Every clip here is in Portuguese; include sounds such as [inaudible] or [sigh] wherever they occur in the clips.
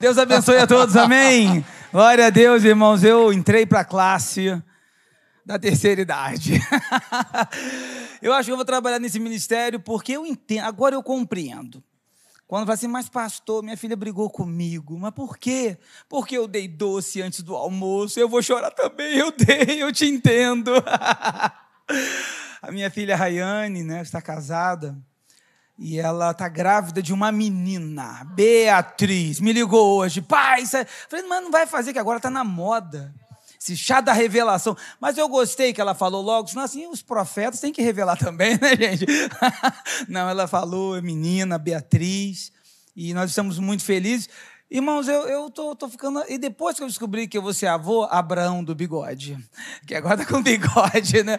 Deus abençoe a todos, amém. Glória a Deus, irmãos. Eu entrei para a classe da terceira idade. [laughs] eu acho que eu vou trabalhar nesse ministério porque eu entendo, agora eu compreendo. Quando fala assim, mas pastor, minha filha brigou comigo. Mas por quê? Porque eu dei doce antes do almoço. Eu vou chorar também. Eu dei, eu te entendo. [laughs] a minha filha Rayane, né, está casada. E ela tá grávida de uma menina, Beatriz. Me ligou hoje. Pai, falei, mas não vai fazer que agora tá na moda. Esse chá da revelação. Mas eu gostei que ela falou logo, senão assim, os profetas têm que revelar também, [laughs] né, gente? [laughs] não, ela falou, menina, Beatriz. E nós estamos muito felizes. Irmãos, eu, eu tô, tô ficando. E depois que eu descobri que eu vou ser avô, Abraão do bigode. Que agora tá com bigode, né?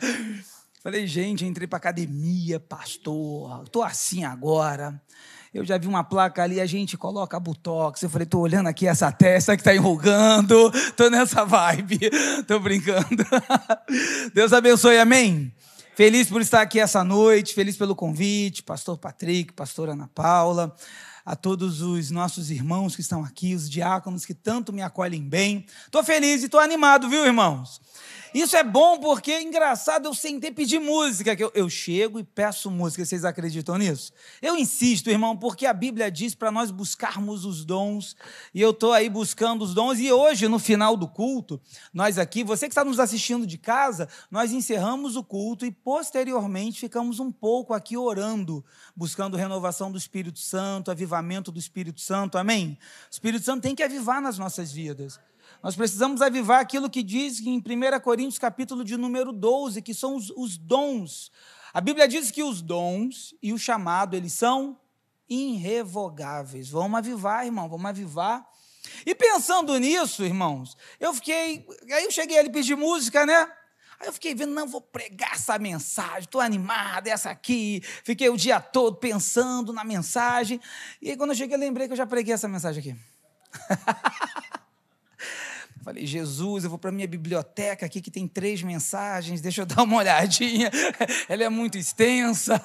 Falei, gente, entrei para academia, pastor, estou assim agora. Eu já vi uma placa ali, a gente coloca botox. Eu falei, estou olhando aqui essa testa que está enrugando, estou nessa vibe, [laughs] estou brincando. [laughs] Deus abençoe, amém? Feliz por estar aqui essa noite, feliz pelo convite, pastor Patrick, pastor Ana Paula, a todos os nossos irmãos que estão aqui, os diáconos que tanto me acolhem bem. Estou feliz e estou animado, viu, irmãos? Isso é bom porque, é engraçado, eu sentei pedir música, que eu, eu chego e peço música, vocês acreditam nisso? Eu insisto, irmão, porque a Bíblia diz para nós buscarmos os dons, e eu estou aí buscando os dons, e hoje, no final do culto, nós aqui, você que está nos assistindo de casa, nós encerramos o culto e, posteriormente, ficamos um pouco aqui orando, buscando renovação do Espírito Santo, avivamento do Espírito Santo, amém? O Espírito Santo tem que avivar nas nossas vidas. Nós precisamos avivar aquilo que diz em 1 Coríntios, capítulo de número 12, que são os, os dons. A Bíblia diz que os dons e o chamado, eles são irrevogáveis. Vamos avivar, irmão, vamos avivar. E pensando nisso, irmãos, eu fiquei. Aí eu cheguei ali pedir música, né? Aí eu fiquei vendo, não, vou pregar essa mensagem, estou animada, essa aqui. Fiquei o dia todo pensando na mensagem. E aí, quando eu cheguei, eu lembrei que eu já preguei essa mensagem aqui. [laughs] Falei, Jesus, eu vou para minha biblioteca aqui que tem três mensagens, deixa eu [laughs] dar uma olhadinha. Ela é muito extensa.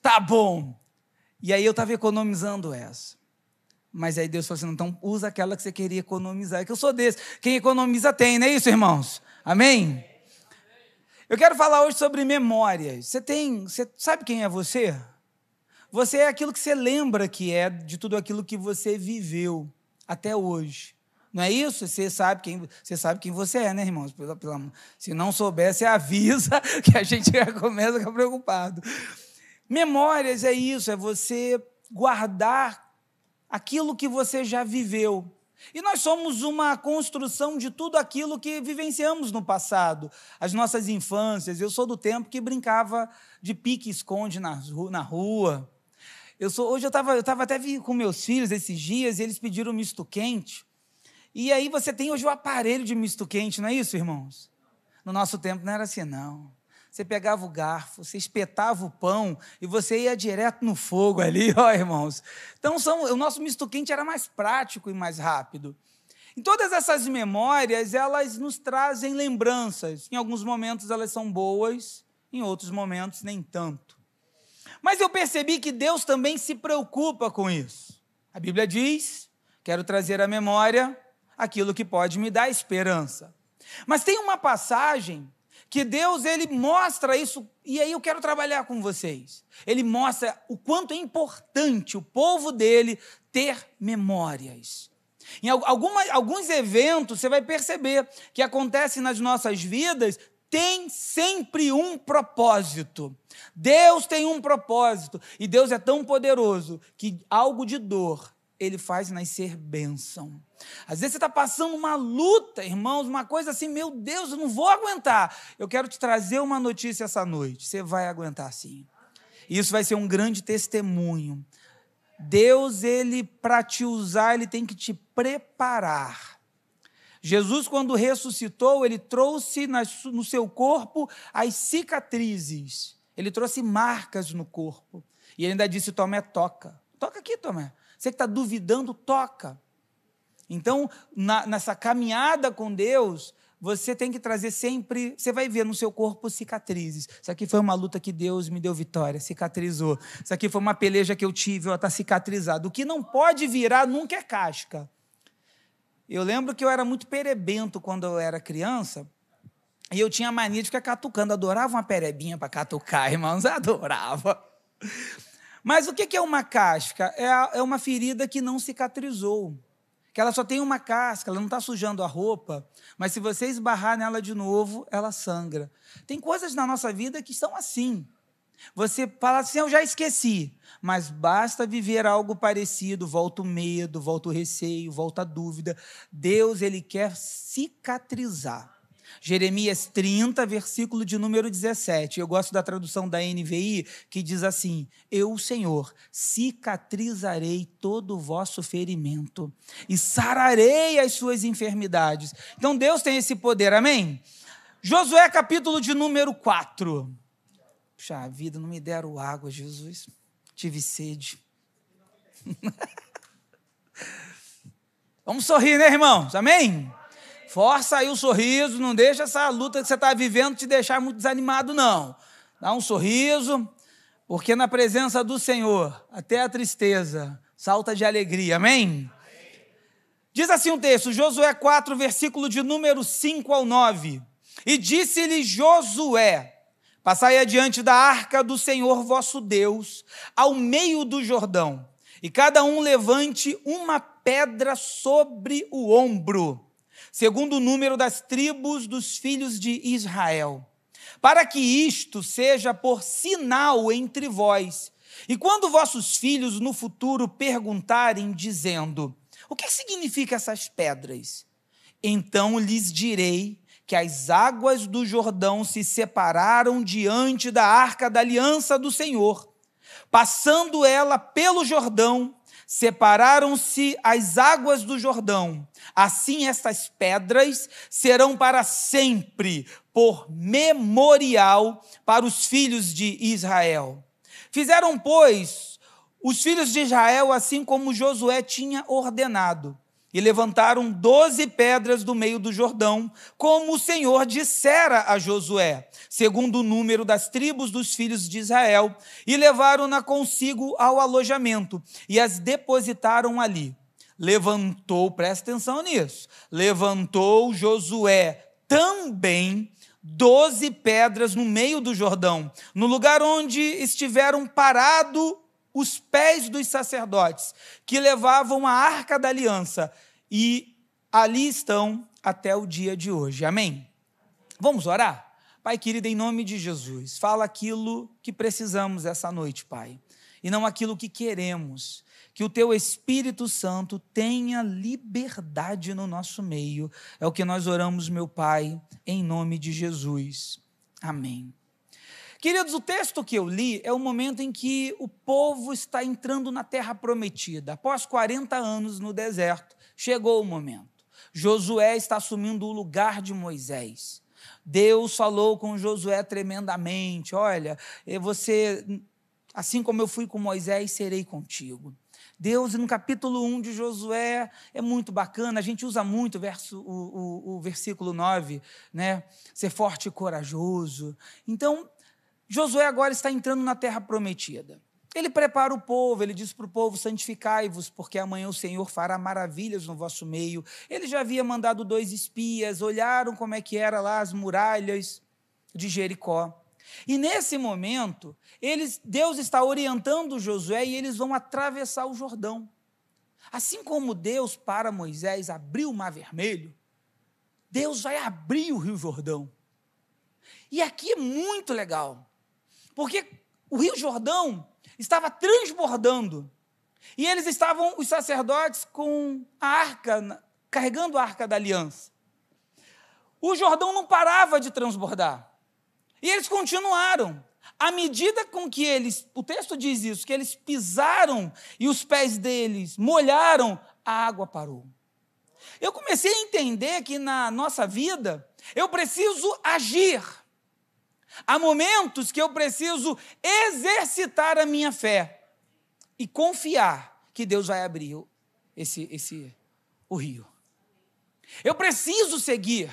Tá bom. E aí eu estava economizando essa. Mas aí Deus falou assim: então usa aquela que você queria economizar. Que eu sou desse. Quem economiza tem, não é isso, irmãos? Amém? Eu quero falar hoje sobre memórias. Você tem. Você sabe quem é você? Você é aquilo que você lembra que é de tudo aquilo que você viveu até hoje. Não é isso? Você sabe quem você sabe quem você é, né, irmãos? Se não souber, você avisa [laughs] que a gente já começa a ficar preocupado. Memórias é isso, é você guardar aquilo que você já viveu. E nós somos uma construção de tudo aquilo que vivenciamos no passado, as nossas infâncias. Eu sou do tempo que brincava de pique-esconde na, na rua. Eu sou, hoje eu estava eu tava até com meus filhos esses dias e eles pediram misto quente. E aí você tem hoje o aparelho de misto quente, não é isso, irmãos? No nosso tempo não era assim, não. Você pegava o garfo, você espetava o pão e você ia direto no fogo ali, [laughs] ó, irmãos. Então, são, o nosso misto quente era mais prático e mais rápido. Em todas essas memórias, elas nos trazem lembranças. Em alguns momentos elas são boas, em outros momentos nem tanto. Mas eu percebi que Deus também se preocupa com isso. A Bíblia diz: quero trazer à memória aquilo que pode me dar esperança. Mas tem uma passagem que Deus ele mostra isso e aí eu quero trabalhar com vocês. Ele mostra o quanto é importante o povo dele ter memórias. Em alguns eventos você vai perceber que acontecem nas nossas vidas tem sempre um propósito. Deus tem um propósito e Deus é tão poderoso que algo de dor ele faz nascer bênção. Às vezes você está passando uma luta, irmãos, uma coisa assim, meu Deus, eu não vou aguentar. Eu quero te trazer uma notícia essa noite. Você vai aguentar sim. Isso vai ser um grande testemunho. Deus, ele, para te usar, ele tem que te preparar. Jesus, quando ressuscitou, ele trouxe no seu corpo as cicatrizes. Ele trouxe marcas no corpo. E ele ainda disse: Tomé, toca. Toca aqui, Tomé. Você que está duvidando, toca. Então, na, nessa caminhada com Deus, você tem que trazer sempre. Você vai ver no seu corpo cicatrizes. Isso aqui foi uma luta que Deus me deu vitória, cicatrizou. Isso aqui foi uma peleja que eu tive, ela está cicatrizada. O que não pode virar nunca é casca. Eu lembro que eu era muito perebento quando eu era criança, e eu tinha mania de ficar catucando, adorava uma perebinha para catucar, irmãos, [laughs] adorava. Mas o que é uma casca? É, é uma ferida que não cicatrizou, que ela só tem uma casca, ela não está sujando a roupa, mas se você esbarrar nela de novo, ela sangra. Tem coisas na nossa vida que são assim. Você fala assim, eu já esqueci, mas basta viver algo parecido, volta o medo, volta o receio, volta a dúvida. Deus, ele quer cicatrizar. Jeremias 30, versículo de número 17. Eu gosto da tradução da NVI, que diz assim: Eu, Senhor, cicatrizarei todo o vosso ferimento e sararei as suas enfermidades. Então Deus tem esse poder, amém? Josué, capítulo de número 4. Puxa vida, não me deram água, Jesus. Tive sede. [laughs] Vamos sorrir, né, irmãos? Amém? Força aí o sorriso, não deixa essa luta que você está vivendo te deixar muito desanimado, não. Dá um sorriso, porque na presença do Senhor, até a tristeza salta de alegria, amém? Diz assim o texto, Josué 4, versículo de número 5 ao 9. E disse-lhe Josué: Passai adiante da arca do Senhor vosso Deus, ao meio do Jordão, e cada um levante uma pedra sobre o ombro segundo o número das tribos dos filhos de Israel, para que isto seja por sinal entre vós. E quando vossos filhos no futuro perguntarem, dizendo: O que significa essas pedras? Então lhes direi que as águas do Jordão se separaram diante da arca da aliança do Senhor. Passando ela pelo Jordão, separaram-se as águas do Jordão. Assim estas pedras serão para sempre por memorial para os filhos de Israel. Fizeram, pois, os filhos de Israel assim como Josué tinha ordenado. E levantaram doze pedras do meio do Jordão, como o Senhor dissera a Josué, segundo o número das tribos dos filhos de Israel, e levaram-na consigo ao alojamento, e as depositaram ali. Levantou, presta atenção nisso, levantou Josué também doze pedras no meio do Jordão, no lugar onde estiveram parados os pés dos sacerdotes, que levavam a arca da aliança, e ali estão até o dia de hoje. Amém? Vamos orar? Pai querido, em nome de Jesus, fala aquilo que precisamos essa noite, Pai, e não aquilo que queremos. Que o teu Espírito Santo tenha liberdade no nosso meio. É o que nós oramos, meu Pai, em nome de Jesus. Amém. Queridos, o texto que eu li é o momento em que o povo está entrando na terra prometida, após 40 anos no deserto. Chegou o momento. Josué está assumindo o lugar de Moisés. Deus falou com Josué tremendamente: Olha, você, assim como eu fui com Moisés, serei contigo. Deus, no capítulo 1 de Josué, é muito bacana, a gente usa muito o, verso, o, o, o versículo 9, né? Ser forte e corajoso. Então, Josué agora está entrando na terra prometida. Ele prepara o povo, ele diz para o povo: santificai-vos, porque amanhã o Senhor fará maravilhas no vosso meio. Ele já havia mandado dois espias, olharam como é que era lá as muralhas de Jericó. E nesse momento, eles, Deus está orientando Josué e eles vão atravessar o Jordão. Assim como Deus para Moisés abriu o Mar Vermelho, Deus vai abrir o Rio Jordão. E aqui é muito legal. Porque o Rio Jordão estava transbordando. E eles estavam, os sacerdotes, com a arca, carregando a arca da aliança. O Jordão não parava de transbordar. E eles continuaram. À medida com que eles, o texto diz isso, que eles pisaram e os pés deles molharam, a água parou. Eu comecei a entender que na nossa vida eu preciso agir. Há momentos que eu preciso exercitar a minha fé e confiar que Deus vai abrir esse, esse o rio. Eu preciso seguir.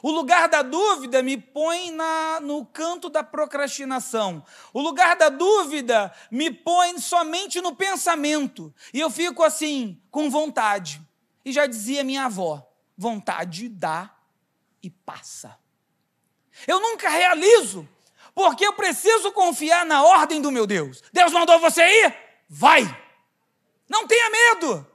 O lugar da dúvida me põe na, no canto da procrastinação. O lugar da dúvida me põe somente no pensamento. E eu fico assim, com vontade. E já dizia minha avó: vontade dá e passa. Eu nunca realizo, porque eu preciso confiar na ordem do meu Deus. Deus mandou você ir? Vai! Não tenha medo.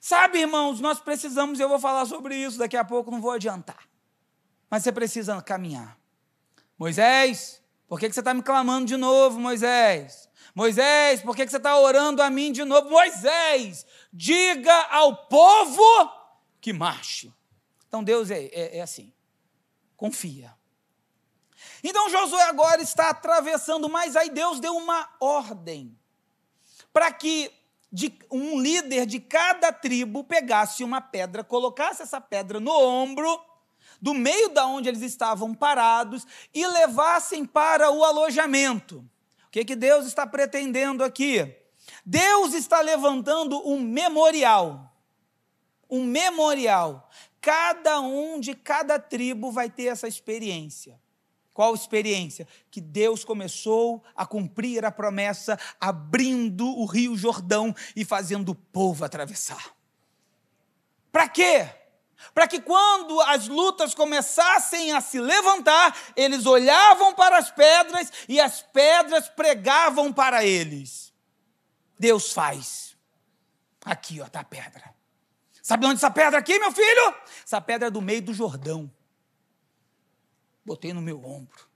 Sabe, irmãos, nós precisamos, eu vou falar sobre isso daqui a pouco, não vou adiantar. Mas você precisa caminhar. Moisés, por que você está me clamando de novo, Moisés? Moisés, por que você está orando a mim de novo? Moisés, diga ao povo que marche. Então Deus é, é, é assim, confia. Então Josué agora está atravessando, mas aí Deus deu uma ordem para que de um líder de cada tribo pegasse uma pedra, colocasse essa pedra no ombro, do meio da onde eles estavam parados, e levassem para o alojamento. O que, que Deus está pretendendo aqui? Deus está levantando um memorial. Um memorial. Cada um de cada tribo vai ter essa experiência. Qual experiência? Que Deus começou a cumprir a promessa, abrindo o Rio Jordão e fazendo o povo atravessar. Para quê? Para que quando as lutas começassem a se levantar, eles olhavam para as pedras e as pedras pregavam para eles. Deus faz. Aqui, ó, está a pedra. Sabe onde essa pedra aqui, meu filho? Essa pedra é do meio do Jordão botei no meu ombro.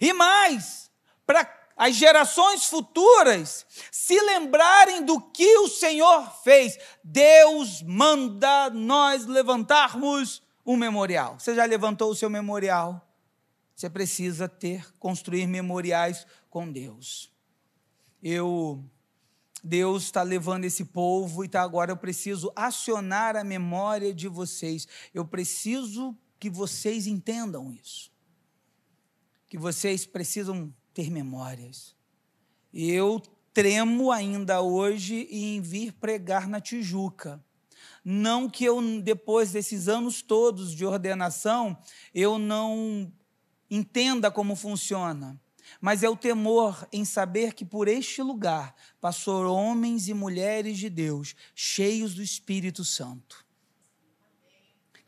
E mais, para as gerações futuras se lembrarem do que o Senhor fez, Deus manda nós levantarmos um memorial. Você já levantou o seu memorial? Você precisa ter, construir memoriais com Deus. Eu Deus está levando esse povo e tá agora eu preciso acionar a memória de vocês. Eu preciso que vocês entendam isso. Que vocês precisam ter memórias. Eu tremo ainda hoje em vir pregar na Tijuca. Não que eu, depois desses anos todos de ordenação, eu não entenda como funciona, mas é o temor em saber que por este lugar passou homens e mulheres de Deus, cheios do Espírito Santo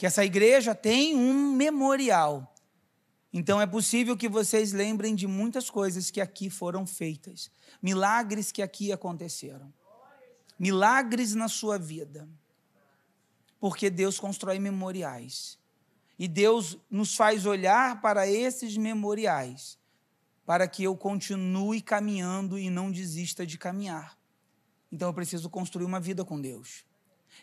que essa igreja tem um memorial. Então é possível que vocês lembrem de muitas coisas que aqui foram feitas, milagres que aqui aconteceram, milagres na sua vida, porque Deus constrói memoriais. E Deus nos faz olhar para esses memoriais, para que eu continue caminhando e não desista de caminhar. Então eu preciso construir uma vida com Deus.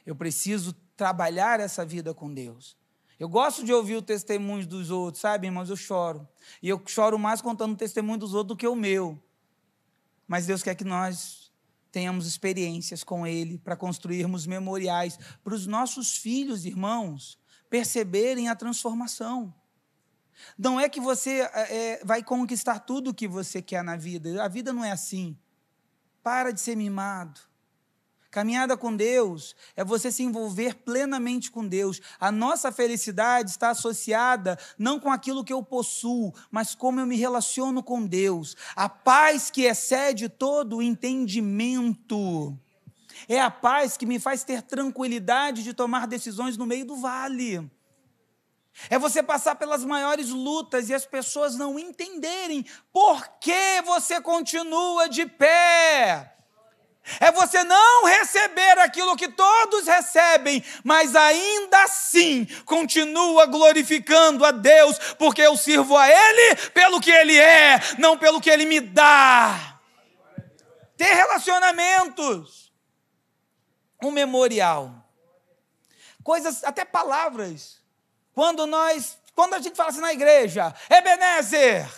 Eu preciso trabalhar essa vida com Deus. Eu gosto de ouvir o testemunho dos outros, sabe, irmãos? Eu choro. E eu choro mais contando o testemunho dos outros do que o meu. Mas Deus quer que nós tenhamos experiências com Ele para construirmos memoriais para os nossos filhos, irmãos, perceberem a transformação. Não é que você é, vai conquistar tudo o que você quer na vida. A vida não é assim. Para de ser mimado. Caminhada com Deus é você se envolver plenamente com Deus. A nossa felicidade está associada não com aquilo que eu possuo, mas como eu me relaciono com Deus. A paz que excede todo o entendimento. É a paz que me faz ter tranquilidade de tomar decisões no meio do vale. É você passar pelas maiores lutas e as pessoas não entenderem por que você continua de pé é você não receber aquilo que todos recebem, mas ainda assim continua glorificando a Deus, porque eu sirvo a Ele pelo que Ele é, não pelo que Ele me dá. Ter relacionamentos, um memorial, coisas, até palavras. Quando nós, quando a gente fala assim na igreja, Ebenezer,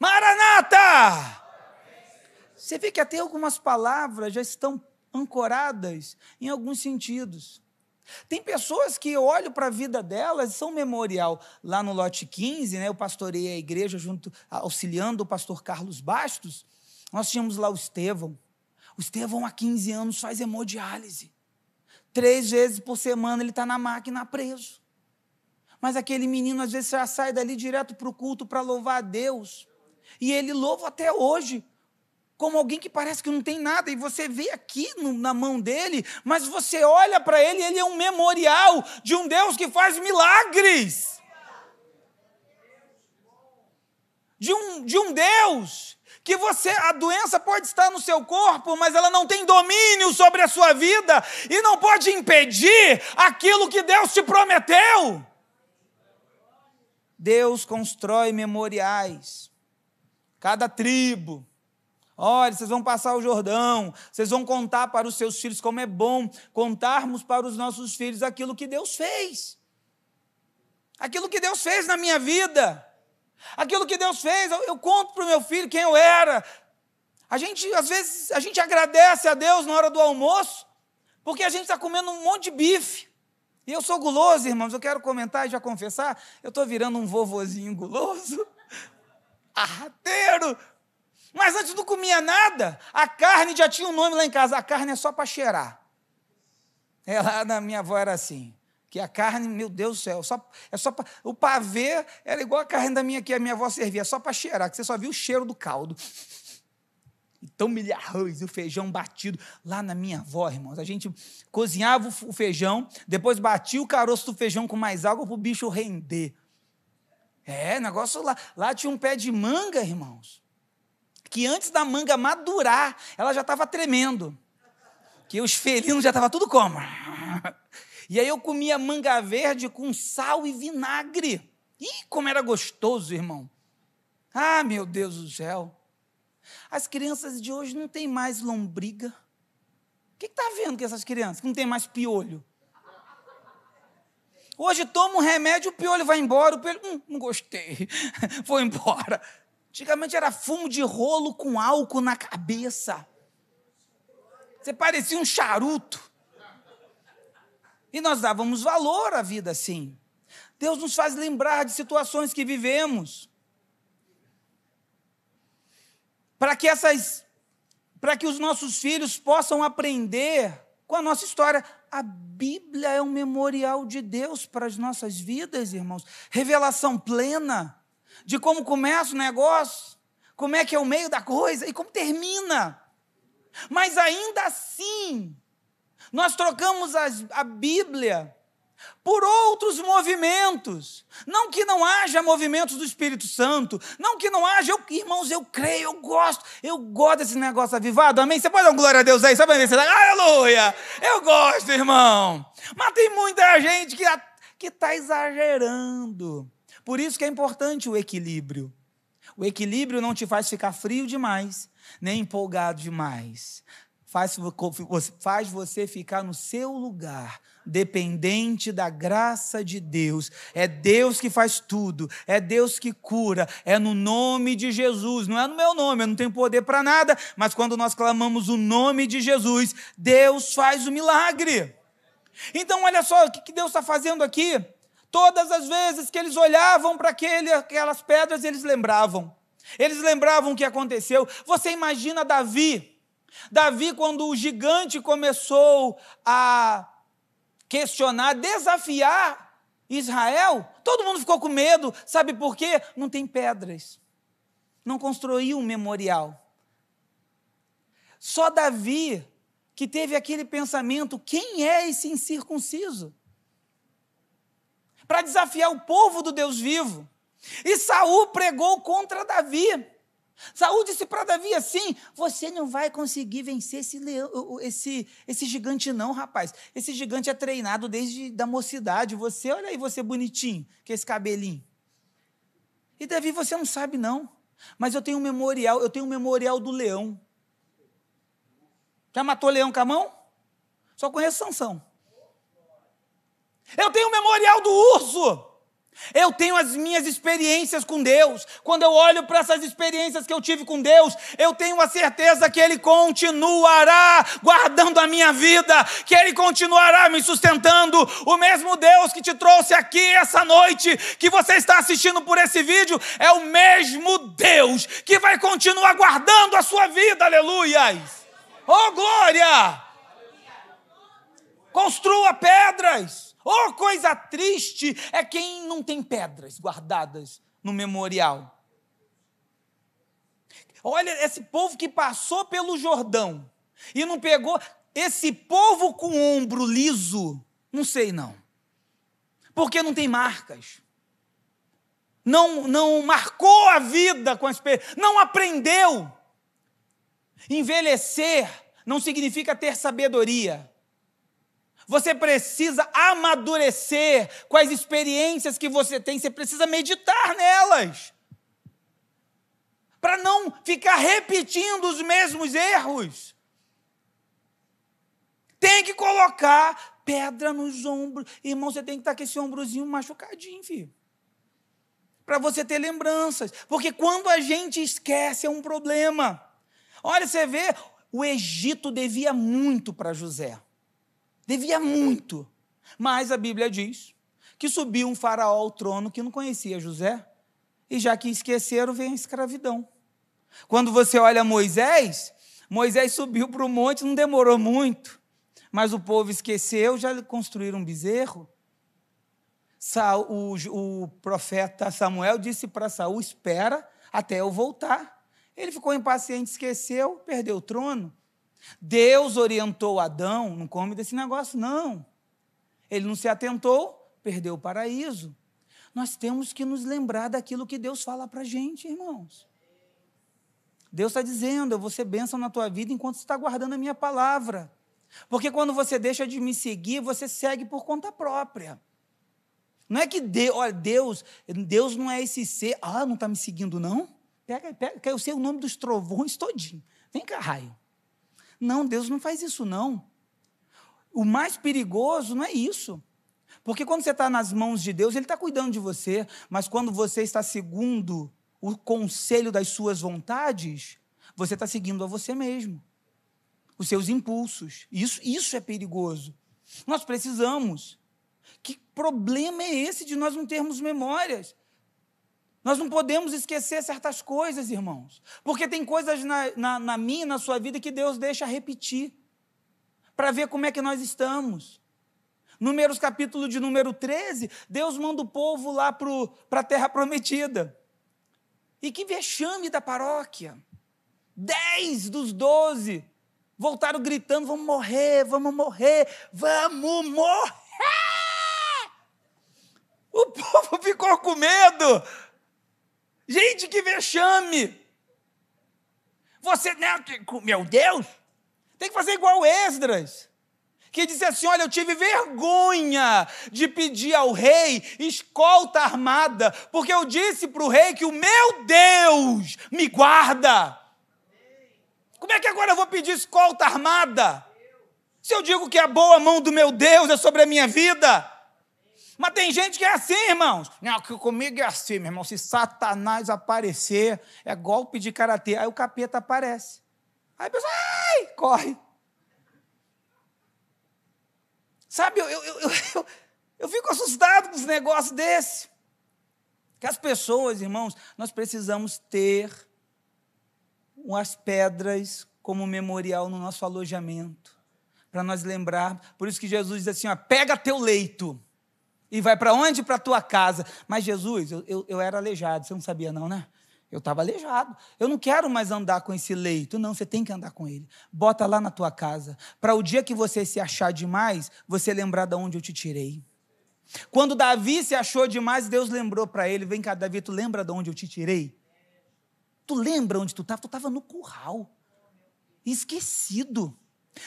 Maranata, você vê que até algumas palavras já estão ancoradas em alguns sentidos. Tem pessoas que eu olho para a vida delas e são memorial. Lá no lote 15, né, eu pastorei a igreja junto, auxiliando o pastor Carlos Bastos. Nós tínhamos lá o Estevão. O Estevão, há 15 anos, faz hemodiálise. Três vezes por semana ele está na máquina preso. Mas aquele menino, às vezes, já sai dali direto para o culto para louvar a Deus. E ele louva até hoje como alguém que parece que não tem nada, e você vê aqui no, na mão dele, mas você olha para ele, ele é um memorial de um Deus que faz milagres. De um, de um Deus que você, a doença pode estar no seu corpo, mas ela não tem domínio sobre a sua vida e não pode impedir aquilo que Deus te prometeu. Deus constrói memoriais. Cada tribo. Olha, vocês vão passar o Jordão, vocês vão contar para os seus filhos como é bom contarmos para os nossos filhos aquilo que Deus fez. Aquilo que Deus fez na minha vida. Aquilo que Deus fez, eu, eu conto para o meu filho quem eu era. A gente, às vezes, a gente agradece a Deus na hora do almoço, porque a gente está comendo um monte de bife. E eu sou guloso, irmãos, eu quero comentar e já confessar, eu estou virando um vovozinho guloso, [laughs] arrateiro. Mas antes não comia nada, a carne já tinha um nome lá em casa, a carne é só para cheirar. É, lá na minha avó era assim. Que a carne, meu Deus do céu, só, é só pra, o pavê era igual a carne da minha que a minha avó servia, só para cheirar, que você só viu o cheiro do caldo. Então, milho arroz, o feijão batido. Lá na minha avó, irmãos, a gente cozinhava o feijão, depois batia o caroço do feijão com mais água para o bicho render. É, negócio lá. Lá tinha um pé de manga, irmãos, que antes da manga madurar, ela já estava tremendo. Que os felinos já estavam tudo como? E aí eu comia manga verde com sal e vinagre. Ih, como era gostoso, irmão. Ah, meu Deus do céu. As crianças de hoje não têm mais lombriga. O que está vendo com essas crianças? Que não tem mais piolho. Hoje toma um remédio, o piolho vai embora, o piolho, hum, não gostei, [laughs] foi embora. Antigamente era fumo de rolo com álcool na cabeça. Você parecia um charuto. E nós dávamos valor à vida assim. Deus nos faz lembrar de situações que vivemos. Para que essas para que os nossos filhos possam aprender com a nossa história. A Bíblia é um memorial de Deus para as nossas vidas, irmãos. Revelação plena de como começa o negócio, como é que é o meio da coisa e como termina. Mas ainda assim, nós trocamos as, a Bíblia por outros movimentos. Não que não haja movimentos do Espírito Santo, não que não haja, eu, irmãos, eu creio, eu gosto, eu gosto desse negócio avivado, amém? Você pode dar uma glória a Deus aí, sabe? Você dá, aleluia! Eu gosto, irmão. Mas tem muita gente que está exagerando. Por isso que é importante o equilíbrio. O equilíbrio não te faz ficar frio demais, nem empolgado demais faz, você ficar no seu lugar, dependente da graça de Deus. É Deus que faz tudo, é Deus que cura, é no nome de Jesus, não é no meu nome, eu não tenho poder para nada, mas quando nós clamamos o nome de Jesus, Deus faz o milagre. Então, olha só o que Deus está fazendo aqui. Todas as vezes que eles olhavam para aquelas pedras, eles lembravam. Eles lembravam o que aconteceu. Você imagina Davi Davi, quando o gigante começou a questionar, desafiar Israel, todo mundo ficou com medo. Sabe por quê? Não tem pedras. Não construiu um memorial. Só Davi que teve aquele pensamento: quem é esse incircunciso? Para desafiar o povo do Deus vivo. E Saul pregou contra Davi. Saúl disse para Davi assim: Você não vai conseguir vencer esse, leão, esse, esse gigante, não, rapaz. Esse gigante é treinado desde da mocidade. Você, olha aí, você bonitinho, com esse cabelinho. E Davi, você não sabe, não. Mas eu tenho um memorial, eu tenho um memorial do leão. Já matou leão com a mão? Só conheço Sansão. Eu tenho um memorial do urso. Eu tenho as minhas experiências com Deus. Quando eu olho para essas experiências que eu tive com Deus, eu tenho a certeza que Ele continuará guardando a minha vida, que Ele continuará me sustentando. O mesmo Deus que te trouxe aqui essa noite, que você está assistindo por esse vídeo, é o mesmo Deus que vai continuar guardando a sua vida. Aleluias! Oh, glória! Construa pedras Oh, coisa triste é quem não tem pedras guardadas no memorial. Olha esse povo que passou pelo Jordão e não pegou esse povo com ombro liso, não sei não. Porque não tem marcas. Não, não marcou a vida com a experiência, não aprendeu. Envelhecer não significa ter sabedoria. Você precisa amadurecer com as experiências que você tem, você precisa meditar nelas. Para não ficar repetindo os mesmos erros. Tem que colocar pedra nos ombros. Irmão, você tem que estar com esse ombrozinho machucadinho, filho. Para você ter lembranças. Porque quando a gente esquece, é um problema. Olha, você vê, o Egito devia muito para José. Devia muito. Mas a Bíblia diz que subiu um faraó ao trono que não conhecia José. E já que esqueceram, vem a escravidão. Quando você olha Moisés, Moisés subiu para o monte, não demorou muito. Mas o povo esqueceu, já construíram um bezerro. O, o profeta Samuel disse para Saul: Espera até eu voltar. Ele ficou impaciente, esqueceu, perdeu o trono. Deus orientou Adão, não come desse negócio, não. Ele não se atentou, perdeu o paraíso. Nós temos que nos lembrar daquilo que Deus fala para a gente, irmãos. Deus está dizendo: eu vou ser bênção na tua vida enquanto você está guardando a minha palavra. Porque quando você deixa de me seguir, você segue por conta própria. Não é que Deus, olha, Deus, Deus não é esse ser, ah, não está me seguindo, não? Pega, pega, eu sei o nome dos trovões todinho. Vem cá, raio. Não, Deus não faz isso, não. O mais perigoso não é isso. Porque quando você está nas mãos de Deus, Ele está cuidando de você, mas quando você está segundo o conselho das suas vontades, você está seguindo a você mesmo, os seus impulsos. Isso, isso é perigoso. Nós precisamos. Que problema é esse de nós não termos memórias? Nós não podemos esquecer certas coisas, irmãos, porque tem coisas na, na, na minha, na sua vida, que Deus deixa repetir, para ver como é que nós estamos. Números capítulo de número 13, Deus manda o povo lá para a terra prometida. E que vexame da paróquia. Dez dos doze voltaram gritando: vamos morrer, vamos morrer, vamos morrer. O povo ficou com medo. Gente, que vexame! Você, né, meu Deus, tem que fazer igual Esdras, que disse assim: Olha, eu tive vergonha de pedir ao rei escolta armada, porque eu disse para o rei que o meu Deus me guarda. Como é que agora eu vou pedir escolta armada? Se eu digo que a boa mão do meu Deus é sobre a minha vida? Mas tem gente que é assim, irmãos. Não, que comigo é assim, meu irmão. Se Satanás aparecer, é golpe de karatê. Aí o capeta aparece. Aí a pessoa, ai, corre. Sabe, eu, eu, eu, [laughs] eu, eu fico assustado com os negócios desse. Que as pessoas, irmãos, nós precisamos ter umas pedras como memorial no nosso alojamento. Para nós lembrar. Por isso que Jesus diz assim: ó, pega teu leito e vai para onde? Para tua casa. Mas Jesus, eu, eu, eu, era aleijado, você não sabia não, né? Eu estava aleijado. Eu não quero mais andar com esse leito. Não, você tem que andar com ele. Bota lá na tua casa. Para o dia que você se achar demais, você lembrar de onde eu te tirei. Quando Davi se achou demais, Deus lembrou para ele: Vem cá, Davi, tu lembra de onde eu te tirei? Tu lembra onde tu estava? Tu estava no curral, esquecido.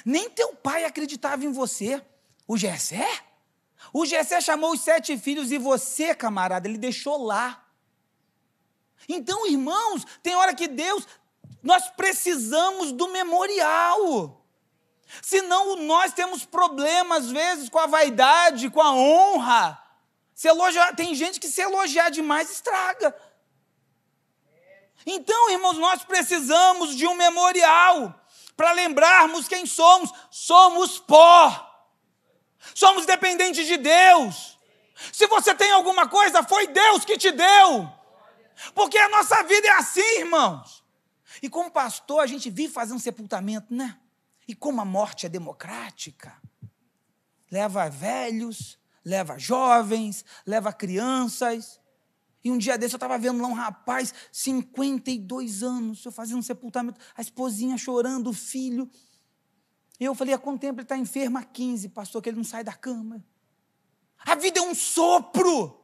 Nem teu pai acreditava em você. O Jessé? O Jessé chamou os sete filhos e você, camarada, ele deixou lá. Então, irmãos, tem hora que Deus, nós precisamos do memorial. Senão nós temos problemas, às vezes, com a vaidade, com a honra. Se elogiar, tem gente que se elogiar demais estraga. Então, irmãos, nós precisamos de um memorial para lembrarmos quem somos. Somos pó. Somos dependentes de Deus. Se você tem alguma coisa, foi Deus que te deu. Porque a nossa vida é assim, irmãos. E como pastor, a gente vive fazendo sepultamento, né? E como a morte é democrática, leva velhos, leva jovens, leva crianças. E um dia desse eu estava vendo lá um rapaz, 52 anos, eu fazendo um sepultamento, a esposinha chorando, o filho. E eu falei, há quanto tempo ele está enfermo? Há 15, pastor, que ele não sai da cama. A vida é um sopro.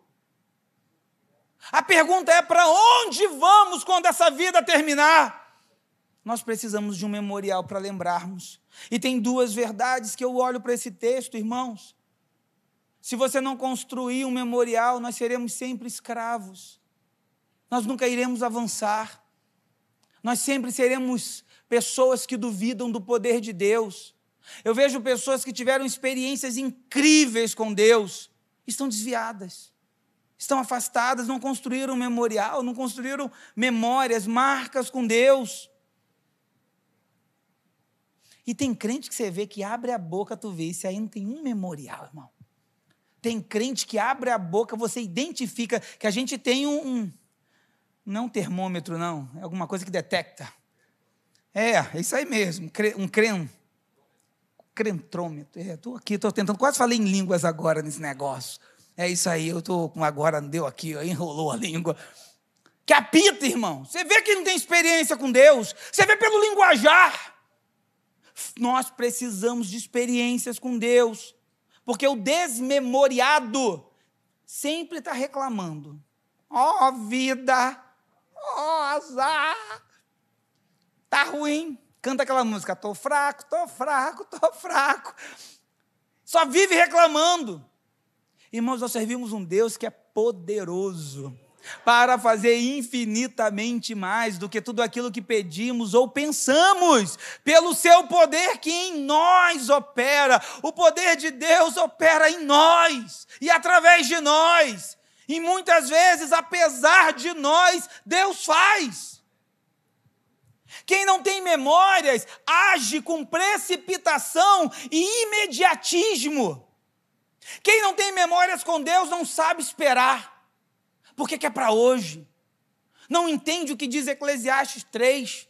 A pergunta é: para onde vamos quando essa vida terminar? Nós precisamos de um memorial para lembrarmos. E tem duas verdades que eu olho para esse texto, irmãos. Se você não construir um memorial, nós seremos sempre escravos. Nós nunca iremos avançar. Nós sempre seremos pessoas que duvidam do poder de Deus. Eu vejo pessoas que tiveram experiências incríveis com Deus, estão desviadas, estão afastadas, não construíram memorial, não construíram memórias, marcas com Deus. E tem crente que você vê que abre a boca, tu vê, se não tem um memorial, irmão. Tem crente que abre a boca, você identifica que a gente tem um, um não termômetro, não, é alguma coisa que detecta. É, é isso aí mesmo, um crem, crentômetro. Estou é, aqui, estou tentando, quase falei em línguas agora nesse negócio. É isso aí, eu estou com agora, deu aqui, [laughs] enrolou a língua. Que apita, irmão. Você vê que não tem experiência com Deus. Você vê pelo linguajar. Nós precisamos de experiências com Deus. Porque o desmemoriado sempre está reclamando. Ó oh, vida, ó oh, azar, tá ruim. Canta aquela música, tô fraco, tô fraco, tô [laughs] fraco. Só vive reclamando. Irmãos, nós servimos um Deus que é poderoso para fazer infinitamente mais do que tudo aquilo que pedimos ou pensamos, pelo seu poder que em nós opera. O poder de Deus opera em nós e através de nós. E muitas vezes, apesar de nós, Deus faz. Quem não tem memórias age com precipitação e imediatismo. Quem não tem memórias com Deus não sabe esperar porque que é para hoje. Não entende o que diz Eclesiastes 3,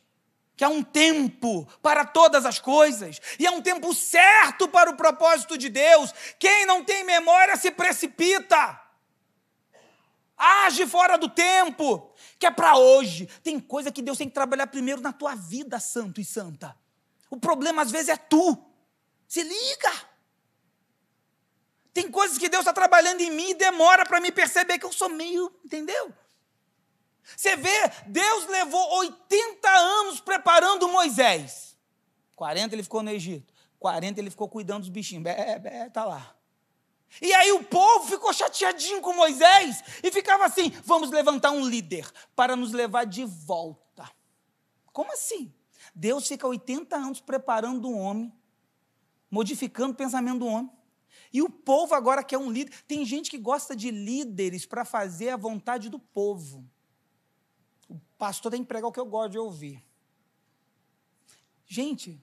que há um tempo para todas as coisas, e há um tempo certo para o propósito de Deus. Quem não tem memória se precipita, age fora do tempo, que é para hoje. Tem coisa que Deus tem que trabalhar primeiro na tua vida, santo e santa. O problema às vezes é tu. Se liga. Tem coisas que Deus está trabalhando em mim e demora para me perceber que eu sou meio, entendeu? Você vê, Deus levou 80 anos preparando Moisés. 40 ele ficou no Egito. 40 ele ficou cuidando dos bichinhos. Bé, tá lá. E aí o povo ficou chateadinho com Moisés e ficava assim: vamos levantar um líder para nos levar de volta. Como assim? Deus fica 80 anos preparando um homem, modificando o pensamento do homem. E o povo agora quer um líder. Tem gente que gosta de líderes para fazer a vontade do povo. O pastor tem que pregar o que eu gosto de ouvir. Gente,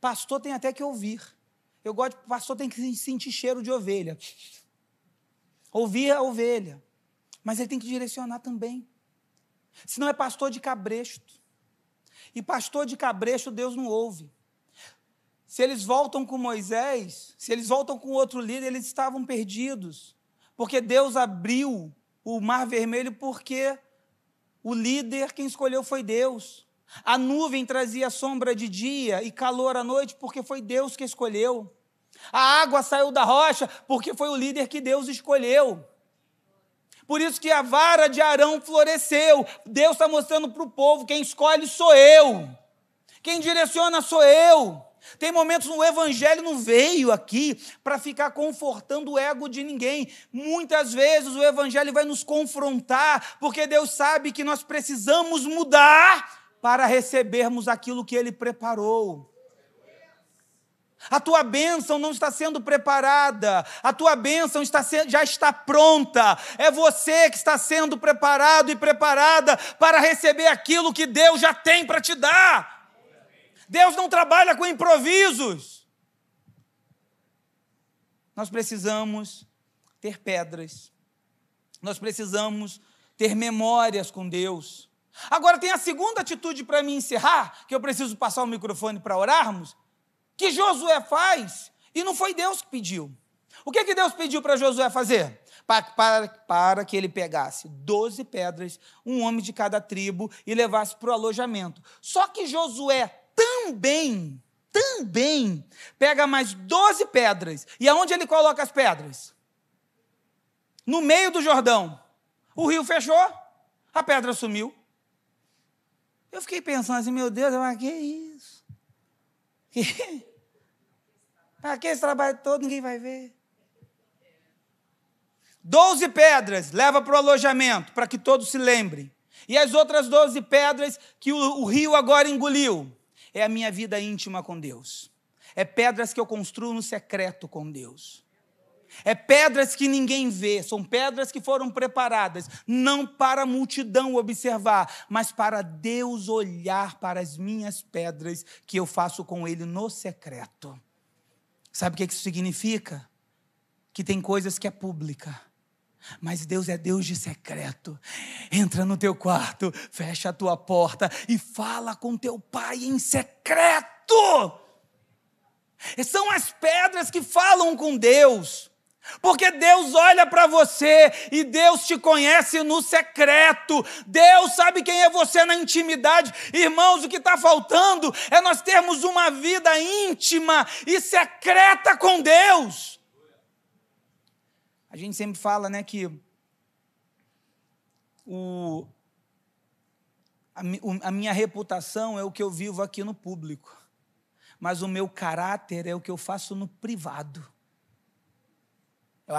pastor tem até que ouvir. Eu gosto, pastor tem que sentir cheiro de ovelha. Ouvir a ovelha. Mas ele tem que direcionar também. Se não é pastor de cabresto. E pastor de cabresto Deus não ouve. Se eles voltam com Moisés, se eles voltam com outro líder, eles estavam perdidos. Porque Deus abriu o mar vermelho porque o líder quem escolheu foi Deus. A nuvem trazia sombra de dia e calor à noite porque foi Deus que escolheu. A água saiu da rocha porque foi o líder que Deus escolheu. Por isso que a vara de Arão floresceu. Deus está mostrando para o povo: quem escolhe sou eu, quem direciona sou eu. Tem momentos no Evangelho não veio aqui para ficar confortando o ego de ninguém. Muitas vezes o Evangelho vai nos confrontar, porque Deus sabe que nós precisamos mudar para recebermos aquilo que Ele preparou. A tua bênção não está sendo preparada, a tua bênção está já está pronta. É você que está sendo preparado e preparada para receber aquilo que Deus já tem para te dar. Deus não trabalha com improvisos. Nós precisamos ter pedras. Nós precisamos ter memórias com Deus. Agora tem a segunda atitude para me encerrar, que eu preciso passar o microfone para orarmos, que Josué faz, e não foi Deus que pediu. O que, que Deus pediu para Josué fazer? Para, para, para que ele pegasse 12 pedras, um homem de cada tribo, e levasse para o alojamento. Só que Josué também, também, pega mais 12 pedras. E aonde ele coloca as pedras? No meio do Jordão. O rio fechou, a pedra sumiu. Eu fiquei pensando assim, meu Deus, mas que isso? [laughs] Que? Para que esse trabalho todo ninguém vai ver? Doze pedras leva para o alojamento, para que todos se lembrem. E as outras doze pedras que o, o rio agora engoliu, é a minha vida íntima com Deus. É pedras que eu construo no secreto com Deus. É pedras que ninguém vê, são pedras que foram preparadas não para a multidão observar, mas para Deus olhar para as minhas pedras que eu faço com Ele no secreto. Sabe o que isso significa? Que tem coisas que é pública. Mas Deus é Deus de secreto. Entra no teu quarto, fecha a tua porta e fala com teu pai em secreto. São as pedras que falam com Deus. Porque Deus olha para você e Deus te conhece no secreto. Deus sabe quem é você na intimidade. Irmãos, o que está faltando é nós termos uma vida íntima e secreta com Deus. A gente sempre fala, né, que o, a, a minha reputação é o que eu vivo aqui no público, mas o meu caráter é o que eu faço no privado.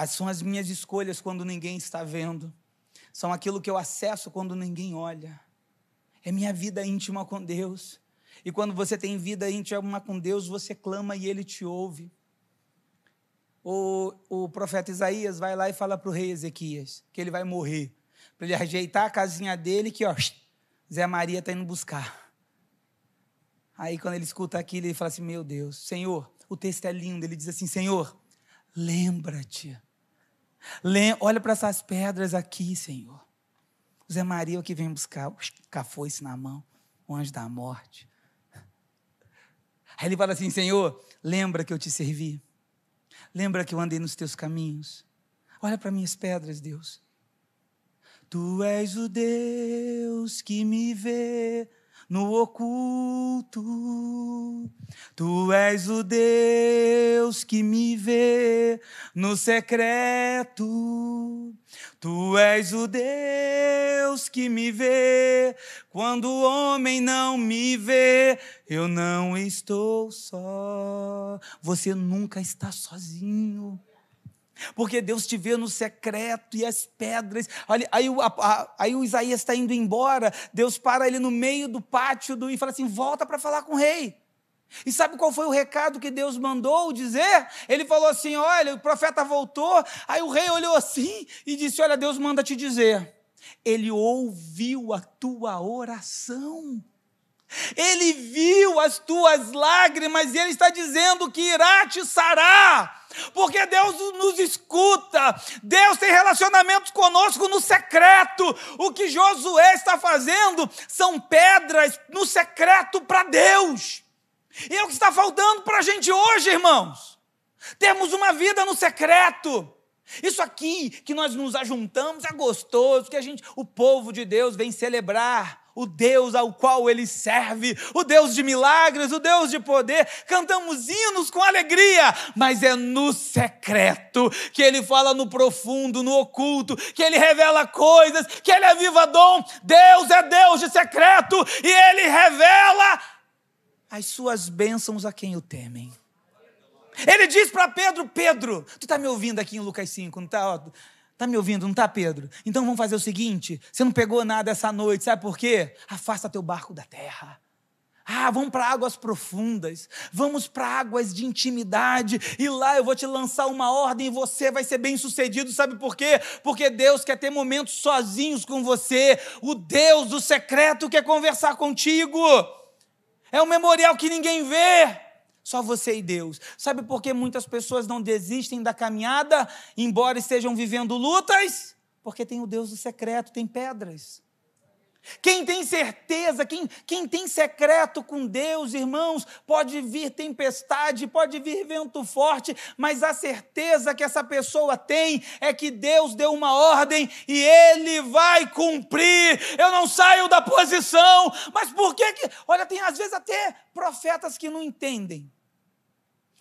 São as minhas escolhas quando ninguém está vendo. São aquilo que eu acesso quando ninguém olha. É minha vida íntima com Deus. E quando você tem vida íntima com Deus, você clama e ele te ouve. O, o profeta Isaías vai lá e fala para o rei Ezequias que ele vai morrer. Para ele ajeitar a casinha dele, que ó, Zé Maria está indo buscar. Aí quando ele escuta aquilo, ele fala assim: Meu Deus, Senhor, o texto é lindo. Ele diz assim: Senhor, Lembra-te. Olha para essas pedras aqui, Senhor. Zé Maria é que vem buscar cafoice na mão, o anjo da morte. Aí ele fala assim: Senhor, lembra que eu te servi. Lembra que eu andei nos teus caminhos. Olha para minhas pedras, Deus. Tu és o Deus que me vê no oculto. Tu és o Deus que me vê no secreto. Tu és o Deus que me vê quando o homem não me vê. Eu não estou só. Você nunca está sozinho. Porque Deus te vê no secreto e as pedras. Olha, aí, o, a, aí o Isaías está indo embora. Deus para ele no meio do pátio do, e fala assim: volta para falar com o rei. E sabe qual foi o recado que Deus mandou dizer? Ele falou assim: olha, o profeta voltou. Aí o rei olhou assim e disse: olha, Deus manda te dizer. Ele ouviu a tua oração. Ele viu as tuas lágrimas e ele está dizendo que irá te sarar. Porque Deus nos escuta, Deus tem relacionamentos conosco no secreto. O que Josué está fazendo são pedras no secreto para Deus. E é o que está faltando para a gente hoje, irmãos. Temos uma vida no secreto. Isso aqui que nós nos ajuntamos é gostoso, que a gente, o povo de Deus vem celebrar o Deus ao qual ele serve, o Deus de milagres, o Deus de poder. Cantamos hinos com alegria, mas é no secreto que ele fala no profundo, no oculto, que ele revela coisas, que ele aviva dom. Deus é Deus de secreto e ele revela as suas bênçãos a quem o temem. Ele diz para Pedro: Pedro, tu está me ouvindo aqui em Lucas 5, não está? Está me ouvindo, não está, Pedro? Então vamos fazer o seguinte: você não pegou nada essa noite, sabe por quê? Afasta teu barco da terra. Ah, vamos para águas profundas, vamos para águas de intimidade, e lá eu vou te lançar uma ordem e você vai ser bem sucedido, sabe por quê? Porque Deus quer ter momentos sozinhos com você, o Deus do secreto quer conversar contigo, é um memorial que ninguém vê. Só você e Deus. Sabe por que muitas pessoas não desistem da caminhada, embora estejam vivendo lutas? Porque tem o Deus do secreto, tem pedras. Quem tem certeza, quem, quem tem secreto com Deus, irmãos, pode vir tempestade, pode vir vento forte, mas a certeza que essa pessoa tem é que Deus deu uma ordem e Ele vai cumprir. Eu não saio da posição, mas por que que. Olha, tem às vezes até profetas que não entendem.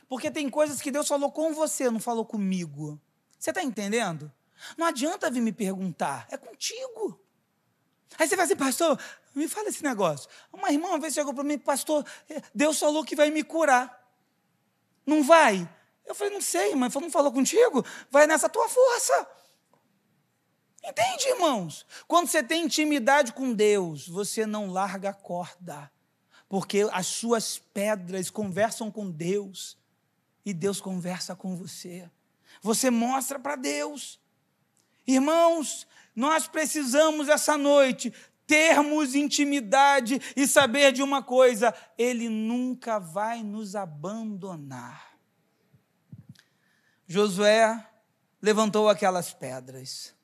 Porque tem coisas que Deus falou com você, não falou comigo. Você está entendendo? Não adianta vir me perguntar, é contigo. Aí você vai assim, pastor, me fala esse negócio. Uma irmã uma vez chegou para mim, pastor, Deus falou que vai me curar. Não vai? Eu falei, não sei, mas não falou contigo? Vai nessa tua força. Entende, irmãos? Quando você tem intimidade com Deus, você não larga a corda, porque as suas pedras conversam com Deus e Deus conversa com você. Você mostra para Deus. Irmãos, nós precisamos essa noite termos intimidade e saber de uma coisa: Ele nunca vai nos abandonar. Josué levantou aquelas pedras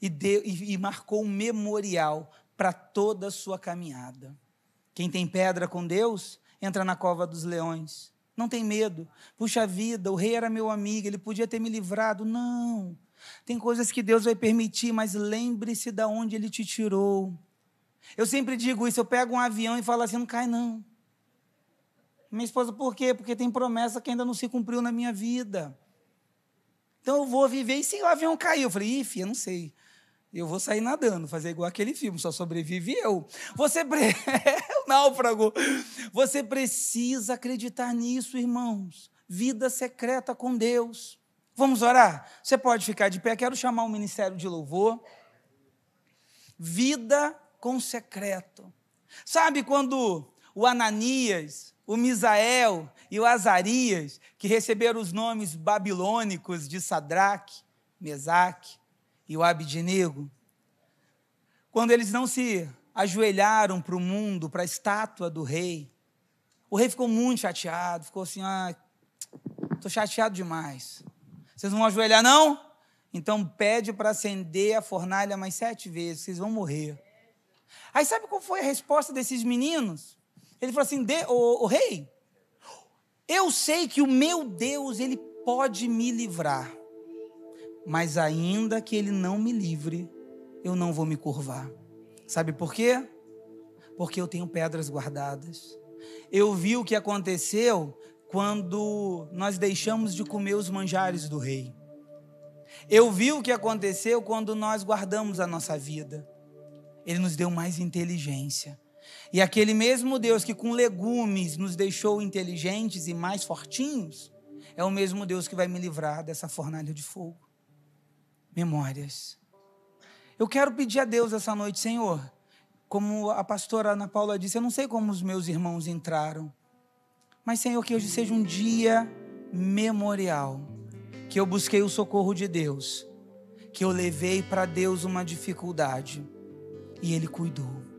e, deu, e, e marcou um memorial para toda a sua caminhada. Quem tem pedra com Deus, entra na cova dos leões. Não tem medo. Puxa vida, o rei era meu amigo, ele podia ter me livrado. Não. Tem coisas que Deus vai permitir, mas lembre-se de onde Ele te tirou. Eu sempre digo isso, eu pego um avião e falo assim, não cai não. Minha esposa, por quê? Porque tem promessa que ainda não se cumpriu na minha vida. Então eu vou viver e se o avião cair? Eu falei, ih, filha, não sei. Eu vou sair nadando, fazer igual aquele filme, só sobrevive eu. Você, [laughs] pre... é náufrago. Você precisa acreditar nisso, irmãos. Vida secreta com Deus. Vamos orar? Você pode ficar de pé, quero chamar o ministério de louvor. Vida com secreto. Sabe quando o Ananias, o Misael e o Azarias, que receberam os nomes babilônicos de Sadraque, Mesaque e o Abidnego, quando eles não se ajoelharam para o mundo, para a estátua do rei, o rei ficou muito chateado, ficou assim, ah, estou chateado demais. Vocês vão ajoelhar, não? Então pede para acender a fornalha mais sete vezes, vocês vão morrer. Aí sabe qual foi a resposta desses meninos? Ele falou assim: o, o rei, eu sei que o meu Deus, ele pode me livrar, mas ainda que ele não me livre, eu não vou me curvar. Sabe por quê? Porque eu tenho pedras guardadas. Eu vi o que aconteceu quando nós deixamos de comer os manjares do rei. Eu vi o que aconteceu quando nós guardamos a nossa vida. Ele nos deu mais inteligência. E aquele mesmo Deus que com legumes nos deixou inteligentes e mais fortinhos, é o mesmo Deus que vai me livrar dessa fornalha de fogo. Memórias. Eu quero pedir a Deus essa noite, Senhor, como a pastora Ana Paula disse, eu não sei como os meus irmãos entraram, mas, Senhor, que hoje seja um dia memorial, que eu busquei o socorro de Deus, que eu levei para Deus uma dificuldade e Ele cuidou.